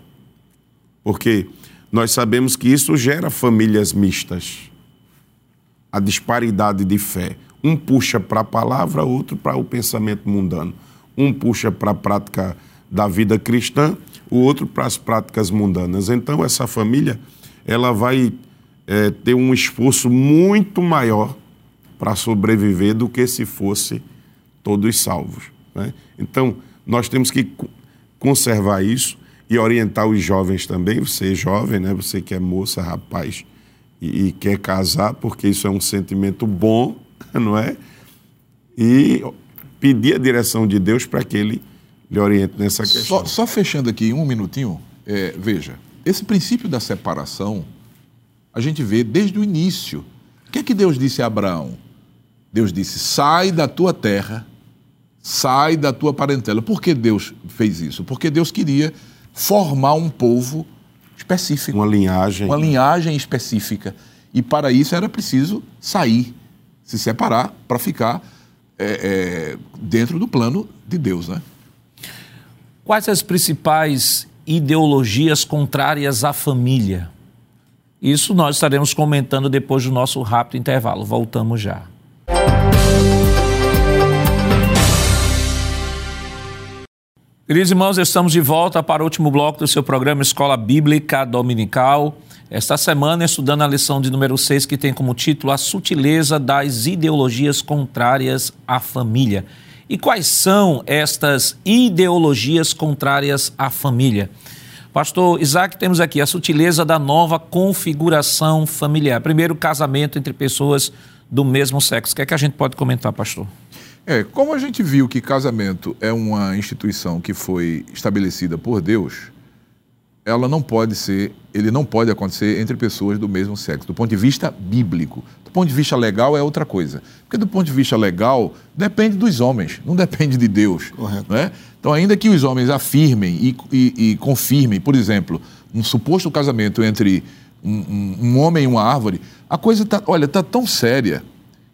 Porque nós sabemos que isso gera famílias mistas. A disparidade de fé. Um puxa para a palavra, outro para o pensamento mundano. Um puxa para a prática da vida cristã, o outro para as práticas mundanas. Então, essa família ela vai é, ter um esforço muito maior para sobreviver do que se fosse todos salvos. Né? Então, nós temos que conservar isso e orientar os jovens também. Você é jovem, né? você que é moça, rapaz, e, e quer casar, porque isso é um sentimento bom, não é? E pedir a direção de Deus para que ele lhe oriente nessa questão. Só, só fechando aqui um minutinho, é, veja, esse princípio da separação, a gente vê desde o início. O que é que Deus disse a Abraão? Deus disse: sai da tua terra, sai da tua parentela. Por que Deus fez isso? Porque Deus queria formar um povo específico. Uma linhagem. Uma linhagem específica. E para isso era preciso sair, se separar, para ficar é, é, dentro do plano de Deus, né? Quais as principais ideologias contrárias à família? Isso nós estaremos comentando depois do nosso rápido intervalo. Voltamos já. Queridos irmãos, estamos de volta para o último bloco do seu programa Escola Bíblica Dominical. Esta semana, estudando a lição de número 6, que tem como título A Sutileza das Ideologias Contrárias à Família. E quais são estas ideologias contrárias à família? Pastor Isaac, temos aqui a sutileza da nova configuração familiar. Primeiro, casamento entre pessoas do mesmo sexo. O que é que a gente pode comentar, pastor? É, como a gente viu que casamento é uma instituição que foi estabelecida por Deus, ela não pode ser, ele não pode acontecer entre pessoas do mesmo sexo, do ponto de vista bíblico. Do ponto de vista legal é outra coisa. Porque do ponto de vista legal, depende dos homens, não depende de Deus. Correto. Né? Então, ainda que os homens afirmem e, e, e confirmem, por exemplo, um suposto casamento entre um, um, um homem e uma árvore, a coisa está, olha, está tão séria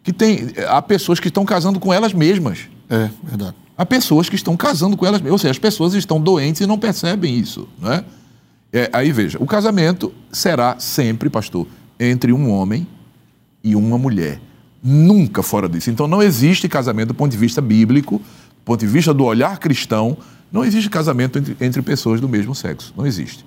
que tem, há pessoas que estão casando com elas mesmas. É, verdade. Há pessoas que estão casando com elas mesmas. Ou seja, as pessoas estão doentes e não percebem isso, né? É, aí veja, o casamento será sempre, pastor, entre um homem e uma mulher. Nunca fora disso. Então não existe casamento do ponto de vista bíblico, do ponto de vista do olhar cristão, não existe casamento entre, entre pessoas do mesmo sexo. Não existe.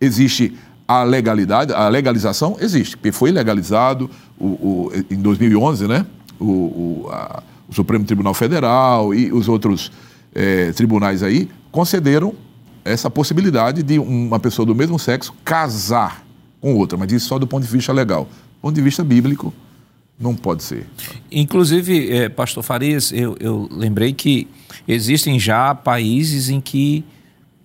Existe a legalidade, a legalização existe, porque foi legalizado o, o, em 2011, né? O, a, o, Supremo Tribunal Federal e os outros é, tribunais aí concederam essa possibilidade de uma pessoa do mesmo sexo casar com outra, mas isso só do ponto de vista legal. Do ponto de vista bíblico, não pode ser. Inclusive, é, pastor Farias, eu, eu lembrei que existem já países em que,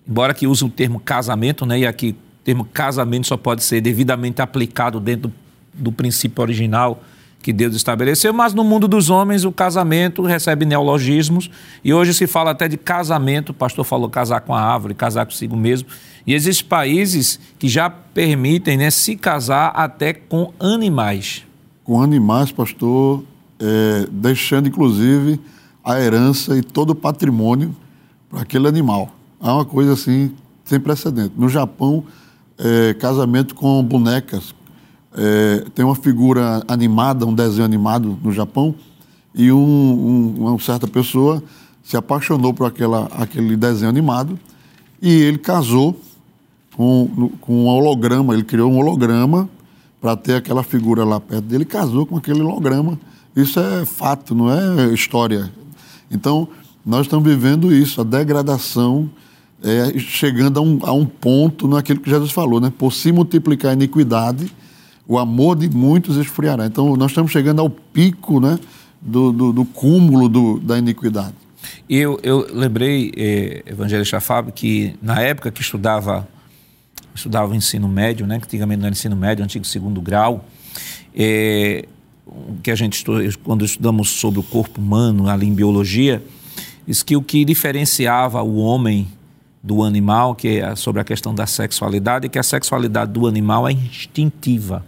embora que use o termo casamento, né, e aqui o termo casamento só pode ser devidamente aplicado dentro do, do princípio original que Deus estabeleceu, mas no mundo dos homens o casamento recebe neologismos e hoje se fala até de casamento, o pastor falou casar com a árvore, casar consigo mesmo. E existem países que já permitem né, se casar até com animais. Com animais, pastor, é, deixando inclusive a herança e todo o patrimônio para aquele animal. É uma coisa assim sem precedente. No Japão, é, casamento com bonecas, é, tem uma figura animada, um desenho animado no Japão, e um, um, uma certa pessoa se apaixonou por aquela, aquele desenho animado e ele casou com, com um holograma, ele criou um holograma para ter aquela figura lá perto dele, casou com aquele holograma. Isso é fato, não é história. Então, nós estamos vivendo isso, a degradação é, chegando a um, a um ponto naquilo que Jesus falou, né? Por se multiplicar a iniquidade, o amor de muitos esfriará. Então, nós estamos chegando ao pico né, do, do, do cúmulo do, da iniquidade. Eu, eu lembrei, eh, Evangelista Fábio, que na época que estudava estudava o ensino médio, né, que antigamente não era ensino médio, antigo segundo grau, eh, que a gente quando estudamos sobre o corpo humano ali em biologia, diz que o que diferenciava o homem do animal, que é sobre a questão da sexualidade, é que a sexualidade do animal é instintiva,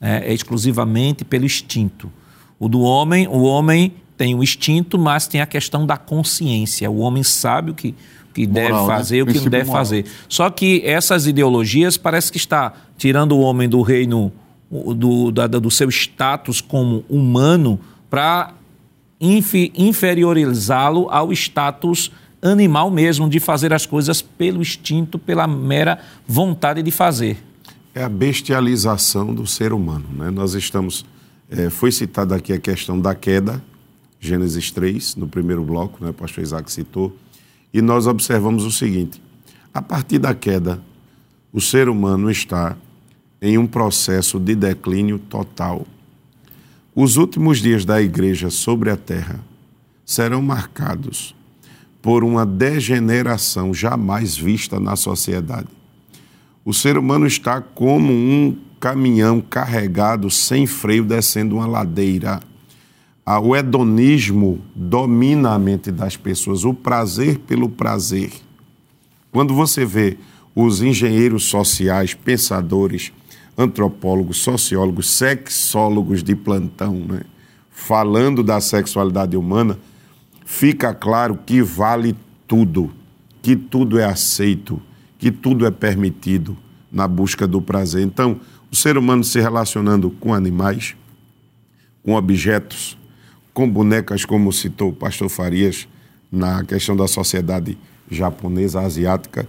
né? é exclusivamente pelo instinto. O do homem, o homem tem o instinto, mas tem a questão da consciência. O homem sabe o que, o que moral, deve né? fazer e né? o que não deve moral. fazer. Só que essas ideologias parece que está tirando o homem do reino do, da, do seu status como humano para inferiorizá-lo ao status animal mesmo de fazer as coisas pelo instinto, pela mera vontade de fazer. É a bestialização do ser humano. Né? Nós estamos. É, foi citada aqui a questão da queda, Gênesis 3, no primeiro bloco, né? o pastor Isaac citou, e nós observamos o seguinte: a partir da queda, o ser humano está em um processo de declínio total. Os últimos dias da igreja sobre a terra serão marcados por uma degeneração jamais vista na sociedade. O ser humano está como um caminhão carregado sem freio descendo uma ladeira. O hedonismo domina a mente das pessoas, o prazer pelo prazer. Quando você vê os engenheiros sociais, pensadores, antropólogos, sociólogos, sexólogos de plantão, né? falando da sexualidade humana, fica claro que vale tudo, que tudo é aceito, que tudo é permitido na busca do prazer. Então, o ser humano se relacionando com animais, com objetos, com bonecas, como citou o pastor Farias na questão da sociedade japonesa, asiática,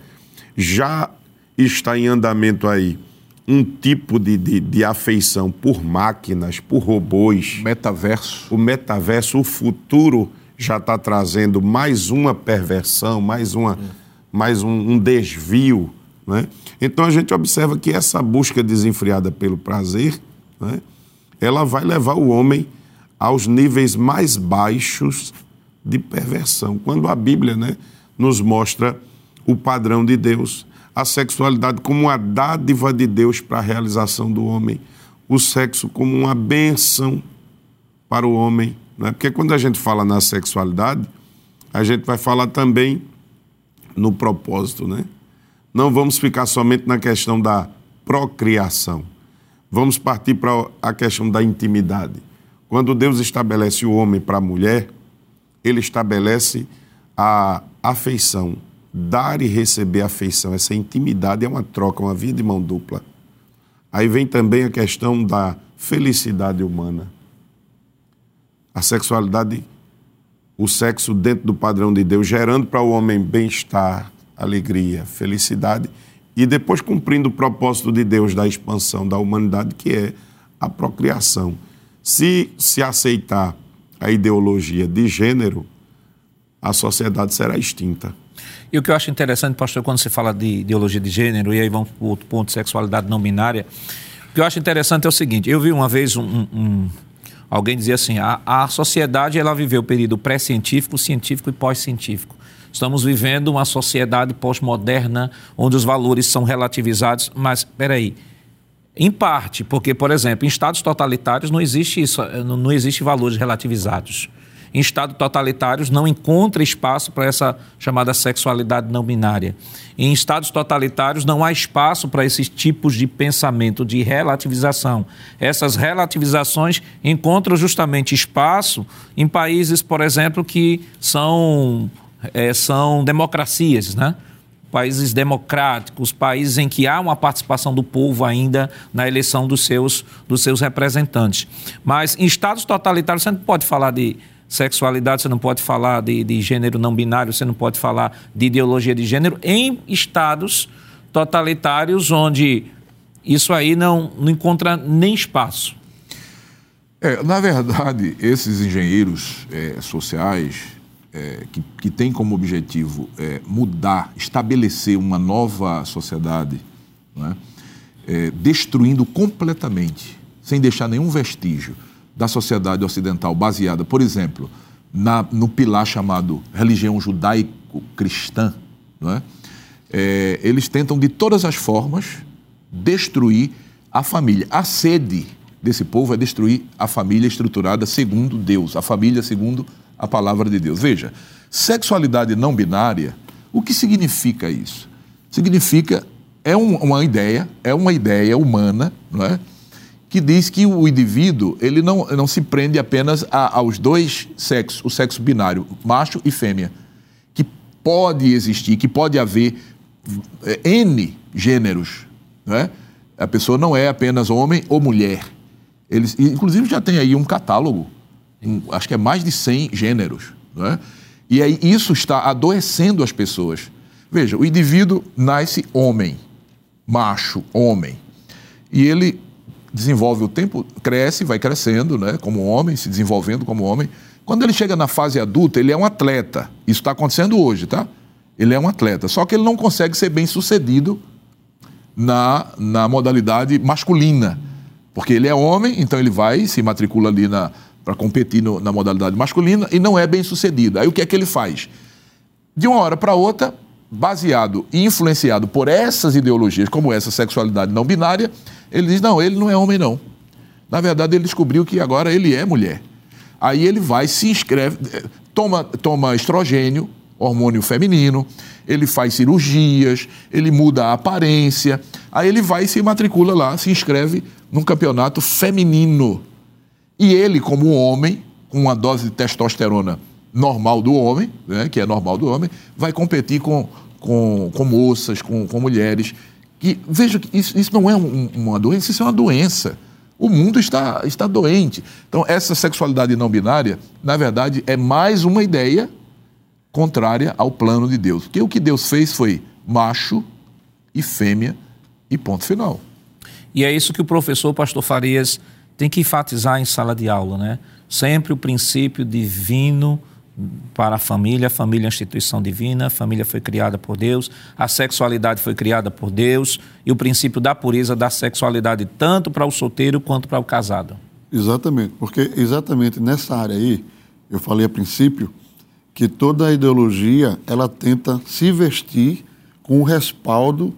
já está em andamento aí um tipo de, de, de, afeição por máquinas, por robôs. Metaverso. O metaverso, o futuro já está trazendo mais uma perversão, mais, uma, mais um, um desvio. Né? Então a gente observa que essa busca desenfreada pelo prazer, né, ela vai levar o homem aos níveis mais baixos de perversão. Quando a Bíblia né, nos mostra o padrão de Deus, a sexualidade como uma dádiva de Deus para a realização do homem, o sexo como uma benção para o homem. Né? Porque quando a gente fala na sexualidade, a gente vai falar também no propósito. Né? Não vamos ficar somente na questão da procriação. Vamos partir para a questão da intimidade. Quando Deus estabelece o homem para a mulher, ele estabelece a afeição, dar e receber afeição, essa intimidade é uma troca, uma via de mão dupla. Aí vem também a questão da felicidade humana. A sexualidade, o sexo dentro do padrão de Deus, gerando para o homem bem-estar, alegria, felicidade e depois cumprindo o propósito de Deus da expansão da humanidade, que é a procriação. Se se aceitar a ideologia de gênero, a sociedade será extinta. E o que eu acho interessante, pastor, quando se fala de ideologia de gênero, e aí vamos para o outro ponto, sexualidade não binária, o que eu acho interessante é o seguinte: eu vi uma vez um, um, alguém dizer assim, a, a sociedade ela viveu o período pré-científico, científico e pós-científico. Estamos vivendo uma sociedade pós-moderna, onde os valores são relativizados, mas, peraí, em parte, porque, por exemplo, em estados totalitários não existe isso, não existe valores relativizados em estados totalitários não encontra espaço para essa chamada sexualidade não binária. Em estados totalitários não há espaço para esses tipos de pensamento de relativização. Essas relativizações encontram justamente espaço em países, por exemplo, que são, é, são democracias, né? países democráticos, países em que há uma participação do povo ainda na eleição dos seus, dos seus representantes. Mas em estados totalitários você não pode falar de sexualidade, você não pode falar de, de gênero não binário, você não pode falar de ideologia de gênero em estados totalitários onde isso aí não, não encontra nem espaço. É, na verdade, esses engenheiros é, sociais, é, que, que tem como objetivo é, mudar, estabelecer uma nova sociedade, não é? É, destruindo completamente, sem deixar nenhum vestígio da sociedade ocidental baseada, por exemplo, na, no pilar chamado religião judaico-cristã, é? É, eles tentam de todas as formas destruir a família. A sede desse povo é destruir a família estruturada segundo Deus, a família segundo a palavra de Deus. Veja, sexualidade não binária, o que significa isso? Significa é um, uma ideia, é uma ideia humana, não é? Que diz que o indivíduo ele não, não se prende apenas a, aos dois sexos, o sexo binário, macho e fêmea, que pode existir, que pode haver é, N gêneros, não é? A pessoa não é apenas homem ou mulher. Eles, inclusive já tem aí um catálogo, um, acho que é mais de 100 gêneros. Não é? E aí isso está adoecendo as pessoas. Veja, o indivíduo nasce homem, macho, homem. E ele desenvolve o tempo, cresce, vai crescendo, né, como homem, se desenvolvendo como homem. Quando ele chega na fase adulta, ele é um atleta. Isso está acontecendo hoje, tá? Ele é um atleta. Só que ele não consegue ser bem sucedido na, na modalidade masculina. Porque ele é homem, então ele vai, se matricula ali para competir no, na modalidade masculina e não é bem sucedido. Aí o que é que ele faz? De uma hora para outra, baseado e influenciado por essas ideologias, como essa sexualidade não binária, ele diz: não, ele não é homem, não. Na verdade, ele descobriu que agora ele é mulher. Aí ele vai, se inscreve, toma, toma estrogênio, hormônio feminino, ele faz cirurgias, ele muda a aparência, aí ele vai e se matricula lá, se inscreve num campeonato feminino. E ele, como homem, com uma dose de testosterona normal do homem, né, que é normal do homem, vai competir com, com, com moças, com, com mulheres. Que, veja que isso, isso não é um, uma doença, isso é uma doença. O mundo está, está doente. Então, essa sexualidade não binária, na verdade, é mais uma ideia contrária ao plano de Deus. Porque o que Deus fez foi macho e fêmea e ponto final. E é isso que o professor Pastor Farias tem que enfatizar em sala de aula, né? Sempre o princípio divino para a família, a família é a instituição divina, a família foi criada por Deus, a sexualidade foi criada por Deus e o princípio da pureza da sexualidade tanto para o solteiro quanto para o casado. Exatamente, porque exatamente nessa área aí, eu falei a princípio, que toda a ideologia ela tenta se vestir com o respaldo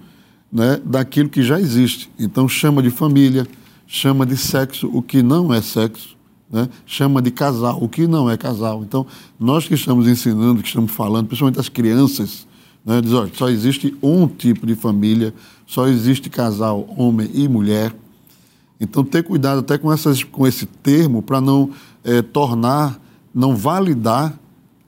né, daquilo que já existe. Então chama de família, chama de sexo o que não é sexo, né, chama de casal o que não é casal. Então nós que estamos ensinando, que estamos falando, principalmente as crianças, né, diz, olha, só existe um tipo de família, só existe casal homem e mulher. Então ter cuidado até com, essas, com esse termo para não é, tornar, não validar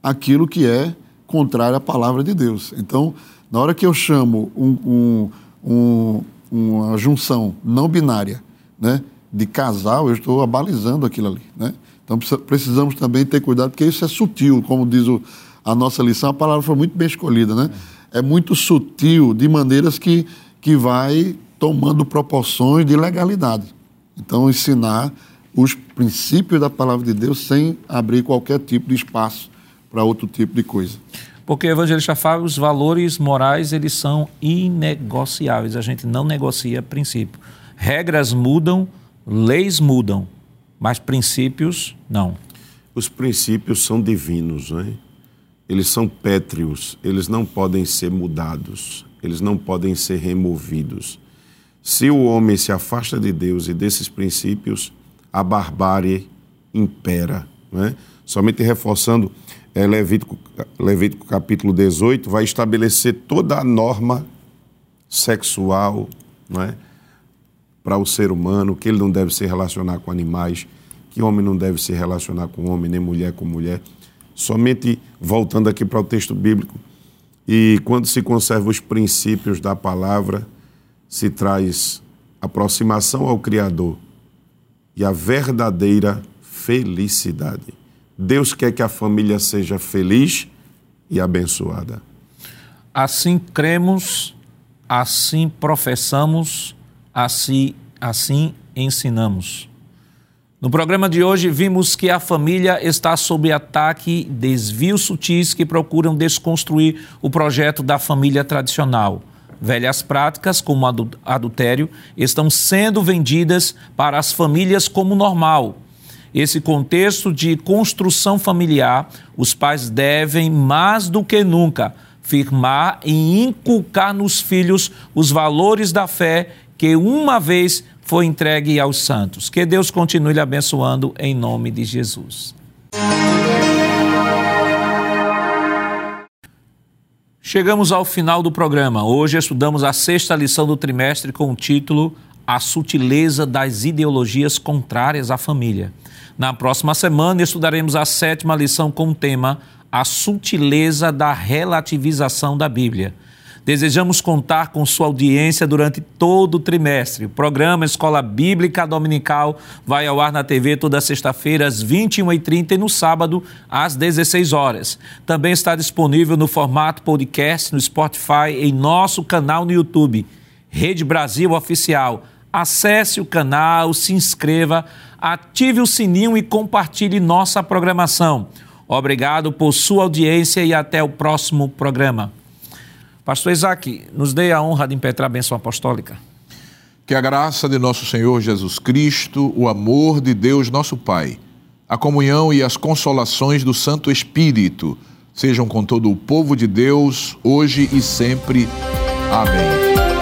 aquilo que é contrário à palavra de Deus. Então, na hora que eu chamo um, um, um, uma junção não binária né, de casal, eu estou abalizando aquilo ali. Né? Então, precisamos também ter cuidado, porque isso é sutil, como diz o, a nossa lição, a palavra foi muito bem escolhida. Né? É muito sutil, de maneiras que, que vai tomando proporções de legalidade. Então, ensinar os princípios da palavra de Deus sem abrir qualquer tipo de espaço para outro tipo de coisa. Porque evangelista fala, os valores morais eles são inegociáveis. A gente não negocia princípio. Regras mudam, leis mudam, mas princípios não. Os princípios são divinos, não é? Eles são pétreos, eles não podem ser mudados, eles não podem ser removidos. Se o homem se afasta de Deus e desses princípios, a barbárie impera, não é? Somente reforçando é, Levítico, Levítico capítulo 18 vai estabelecer toda a norma sexual não é? Para o ser humano, que ele não deve se relacionar com animais, que homem não deve se relacionar com homem, nem mulher com mulher. Somente voltando aqui para o texto bíblico, e quando se conserva os princípios da palavra, se traz aproximação ao Criador e a verdadeira felicidade. Deus quer que a família seja feliz e abençoada. Assim cremos, assim professamos, assim, assim ensinamos. No programa de hoje, vimos que a família está sob ataque desvios sutis que procuram desconstruir o projeto da família tradicional. Velhas práticas, como adultério, estão sendo vendidas para as famílias como normal. Esse contexto de construção familiar, os pais devem, mais do que nunca, firmar e inculcar nos filhos os valores da fé que uma vez foi entregue aos santos. Que Deus continue lhe abençoando em nome de Jesus. Chegamos ao final do programa. Hoje estudamos a sexta lição do trimestre com o título A Sutileza das Ideologias Contrárias à Família. Na próxima semana estudaremos a sétima lição com o tema A Sutileza da Relativização da Bíblia. Desejamos contar com sua audiência durante todo o trimestre. O programa Escola Bíblica Dominical vai ao ar na TV toda sexta-feira às 21h30 e no sábado às 16 horas. Também está disponível no formato podcast no Spotify em nosso canal no YouTube, Rede Brasil Oficial. Acesse o canal, se inscreva, ative o sininho e compartilhe nossa programação. Obrigado por sua audiência e até o próximo programa. Pastor Isaac, nos dê a honra de impetrar a bênção apostólica. Que a graça de nosso Senhor Jesus Cristo, o amor de Deus nosso Pai, a comunhão e as consolações do Santo Espírito sejam com todo o povo de Deus, hoje e sempre. Amém.